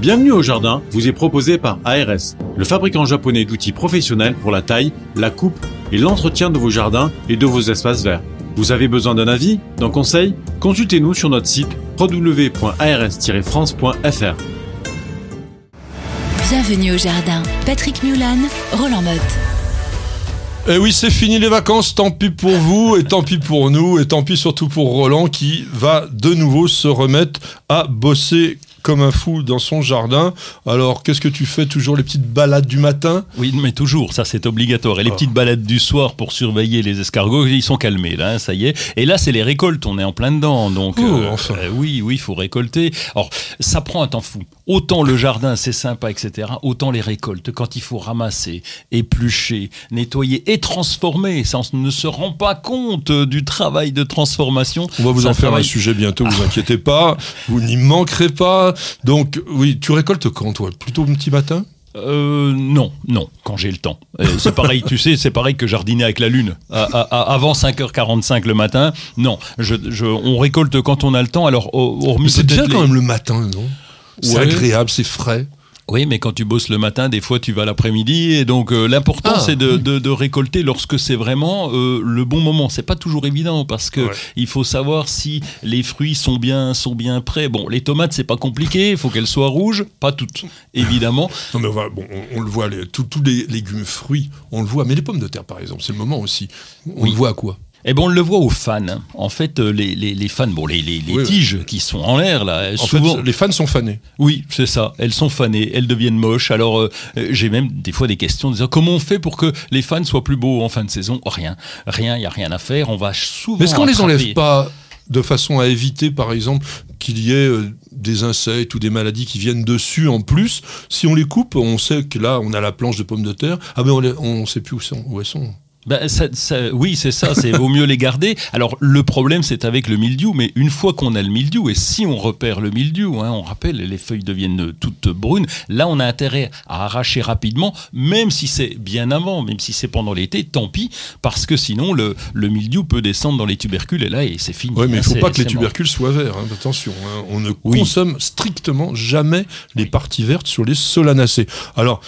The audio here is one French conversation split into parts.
Bienvenue au jardin vous est proposé par ARS, le fabricant japonais d'outils professionnels pour la taille, la coupe et l'entretien de vos jardins et de vos espaces verts. Vous avez besoin d'un avis, d'un conseil? Consultez-nous sur notre site www.ars-france.fr. Bienvenue au jardin. Patrick Mulan, Roland Motte. Et oui, c'est fini les vacances, tant pis pour vous, et tant pis pour nous, et tant pis surtout pour Roland qui va de nouveau se remettre à bosser comme un fou dans son jardin. Alors, qu'est-ce que tu fais Toujours les petites balades du matin? Oui, mais toujours, ça c'est obligatoire. Et les Ah. petites balades du soir pour surveiller les escargots, ils sont calmés là, hein, ça y est. Et là, c'est les récoltes, on est en plein dedans. Donc, Oh, enfin. euh, oui, oui, il faut récolter. Alors, ça prend un temps fou. Autant le jardin, c'est sympa, etc. Autant les récoltes, quand il faut ramasser, éplucher, nettoyer et transformer. Ça, on ne se rend pas compte du travail de transformation. On va vous Ça en faire un sujet bientôt, vous inquiétez pas. Vous n'y manquerez pas. Donc, oui, tu récoltes quand, toi? Plutôt le petit matin? Euh, non, non, quand j'ai le temps. C'est pareil, tu sais, c'est pareil que jardiner avec la lune. À- à- avant 5h45 le matin, non. Je, je- on récolte quand on a le temps. Alors, hormis Mais c'est bien peut-être quand même le matin, non? C'est Ouais. agréable, c'est frais. Oui, mais quand tu bosses le matin, des fois tu vas l'après-midi. Et donc, euh, l'important, Ah, c'est de, de- de récolter lorsque c'est vraiment euh, le bon moment. C'est pas toujours évident parce que Ouais. il faut savoir si les fruits sont bien, sont bien prêts. Bon, les tomates, c'est pas compliqué. Il faut qu'elles soient rouges. Pas toutes, évidemment. Non, mais on, va- bon, on, on le voit, les- tous tous les légumes, fruits, on le voit. Mais les pommes de terre, par exemple, c'est le moment aussi. On Oui. le voit à quoi? Eh ben on le voit aux fans. En fait, euh, les, les, les fans, bon, les, les, les Oui, oui. tiges qui sont en l'air là, En souvent. fait, les fans sont fanés. Oui, c'est ça. Elles sont fanées, elles deviennent moches. Alors, euh, euh, j'ai même des fois des questions disant comment on fait pour que les fans soient plus beaux en fin de saison? Rien, rien, il y a rien à faire. On va souvent. Mais est-ce qu'on les enlève pas de façon à éviter, par exemple, qu'il y ait euh, des insectes ou des maladies qui viennent dessus en plus? Si on les coupe, on sait que là, on a la planche de pommes de terre. Ah ben, on, les- on sait plus où, sont- où elles sont. Ben, ça- ça- oui, c'est ça, c'est vaut mieux les garder. Alors le problème c'est avec le mildiou, mais une fois qu'on a le mildiou, et si on repère le mildiou, hein, on rappelle, les feuilles deviennent toutes brunes, là on a intérêt à arracher rapidement, même si c'est bien avant, même si c'est pendant l'été, tant pis, parce que sinon le, le mildiou peut descendre dans les tubercules et là et c'est fini. Oui, mais il Hein, faut pas que les mort. tubercules soient verts. hein, Attention, hein, on ne Oui. consomme strictement jamais les parties vertes sur les solanacées. Alors,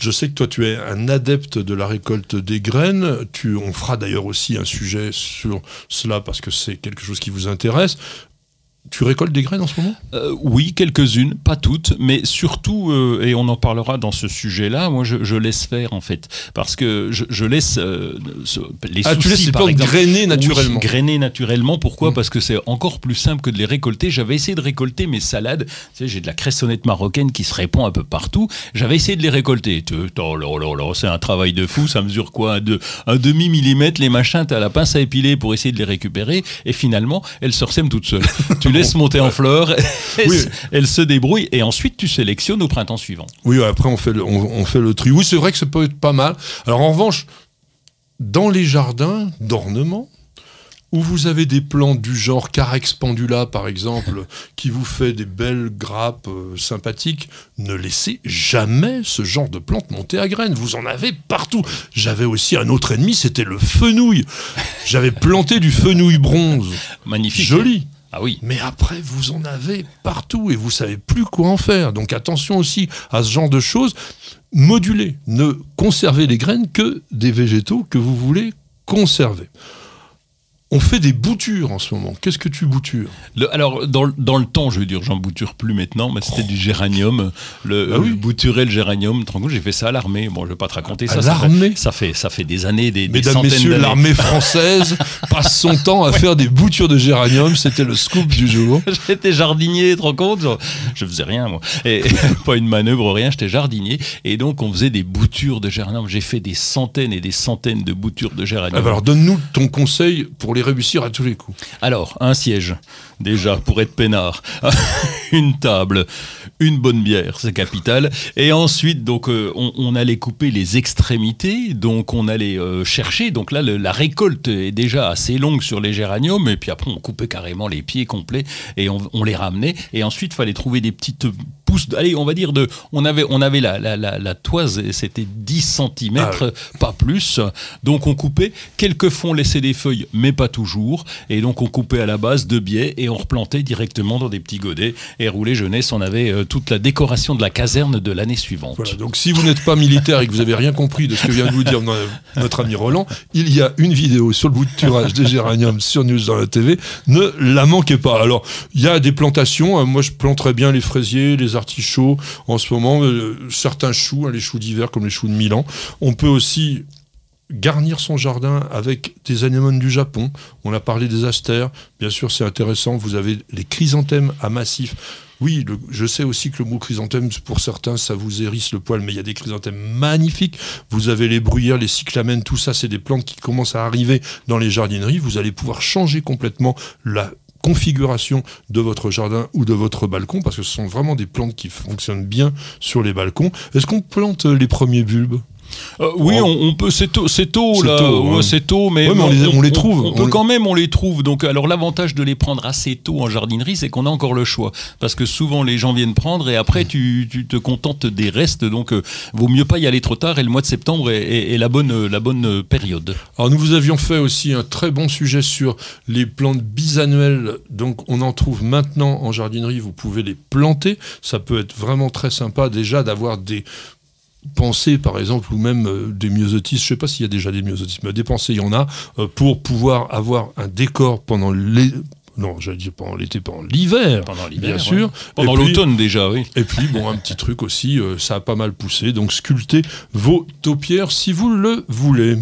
je sais que toi, tu es un adepte de la récolte des graines. Tu, on fera d'ailleurs aussi un sujet sur cela parce que c'est quelque chose qui vous intéresse. Tu récoltes des graines en ce moment? Euh, oui, quelques-unes, pas toutes, mais surtout, euh, et on en parlera dans ce sujet-là, moi je, je laisse faire en fait, parce que je, je laisse euh, ce- les Ah, tu laisses les par exemple. grainer naturellement. Oui, grainer naturellement. Pourquoi? Mm. Parce que c'est encore plus simple que de les récolter. J'avais essayé de récolter mes salades. Tu sais, j'ai de la cressonnette marocaine qui se répand un peu partout. J'avais essayé de les récolter. Oh là là là, c'est un travail de fou. Ça mesure quoi? Un, deux- un demi millimètre les machins. T'as la pince à épiler pour essayer de les récupérer. Et finalement, elles se ressèment toutes seules. tu laisses monter en fleurs. Oui. se- elles se débrouillent. Et ensuite, tu sélectionnes au printemps suivant. Oui, après on fait le, on, on fait le tri. Oui, c'est vrai que ça peut être pas mal. Alors en revanche, dans les jardins d'ornement, où vous avez des plantes du genre Carex pendula, par exemple, qui vous fait des belles grappes euh, sympathiques, ne laissez jamais ce genre de plante monter à graines. Vous en avez partout. J'avais aussi un autre ennemi, c'était le fenouil. J'avais planté du fenouil bronze. Magnifique. Joli. Ah oui. Mais après, vous en avez partout et vous savez plus quoi en faire. Donc attention aussi à ce genre de choses. Moduler, ne conservez les graines que des végétaux que vous voulez conserver. On fait des boutures en ce moment. Qu'est-ce que tu boutures? Le- alors, dans, le- dans le temps, je veux dire, j'en bouture plus maintenant, mais c'était du géranium. Le, Ah oui. euh, bouturer le géranium, compte, j'ai fait ça à l'armée. Bon, je vais pas te raconter À ça. ça fait- l'armée? ça fait, ça fait des années, des, des Mesdames, centaines messieurs, l'armée française passe son temps à faire des boutures de géranium. C'était le scoop du jour. J'étais jardinier, tu te rends compte? Genre, Je faisais rien, moi. Et, pas une manœuvre, rien, j'étais jardinier. Et donc, on faisait des boutures de géranium. J'ai fait des centaines et des centaines de boutures de Ah géranium. bah alors donne-nous ton conseil pour les réussir à tous les coups. Alors, un siège, déjà, pour être peinard. une table, une bonne bière, c'est capital. Et ensuite, donc, euh, on, allait couper les extrémités, donc on allait euh, chercher. Donc là, la récolte est déjà assez longue sur les géraniums, et puis après, on coupait carrément les pieds complets et on les ramenait. Et ensuite, il fallait trouver des petites pouces. allez, on va dire de. On avait, on avait la, la, la, la toise, c'était 10 cm, Ah oui. pas plus. Donc on coupait. Quelquefois on laissait des feuilles, mais pas toujours. Et donc on coupait à la base de biais et on replantait directement dans des petits godets. Et roulé jeunesse, on avait euh, toute la décoration de la caserne de l'année suivante. Voilà, donc si vous n'êtes pas militaire et que vous avez rien compris de ce que vient de vous dire no- notre ami Roland, il y a une vidéo sur le bouturage des géraniums sur News dans la TV. Ne la manquez pas. Alors, il y a des plantations. Moi, je planterais bien les fraisiers, les artichauts en ce moment, euh, certains choux, hein, les choux d'hiver comme les choux de Milan. On peut aussi garnir son jardin avec des anémones du Japon. On a parlé des astères. Bien sûr, c'est intéressant. Vous avez les chrysanthèmes à massif. Oui, je sais aussi que le mot chrysanthème, pour certains, ça vous hérisse le poil, mais il y a des chrysanthèmes magnifiques. Vous avez les bruyères, les cyclamènes, tout ça, c'est des plantes qui commencent à arriver dans les jardineries. Vous allez pouvoir changer complètement la configuration de votre jardin ou de votre balcon, parce que ce sont vraiment des plantes qui fonctionnent bien sur les balcons. Est-ce qu'on plante les premiers bulbes? Euh, oui, on, on peut. C'est tôt, c'est tôt C'est là. tôt, Ouais, ouais. c'est tôt, mais, Ouais, mais on les- on les trouve. On, peut quand même, on les trouve. Donc, alors l'avantage de les prendre assez tôt en jardinerie, c'est qu'on a encore le choix, parce que souvent les gens viennent prendre et après tu, tu te contentes des restes. Donc, euh, vaut mieux pas y aller trop tard. Et le mois de septembre est, est- est la bonne, la bonne euh, période. Alors nous vous avions fait aussi un très bon sujet sur les plantes bisannuelles. Donc on en trouve maintenant en jardinerie, vous pouvez les planter. Ça peut être vraiment très sympa déjà d'avoir des pensées par exemple ou même euh, des myosotis, je sais pas s'il y a déjà des myosotis, mais des pensées il y en a euh, pour pouvoir avoir un décor pendant les non, j'allais dire pendant l'été, pendant l'hiver. Bien sûr. ouais. Pendant l'automne déjà, oui. et puis, bon, un petit truc aussi, euh, ça a pas mal poussé. Donc, sculptez vos taupières si vous le voulez.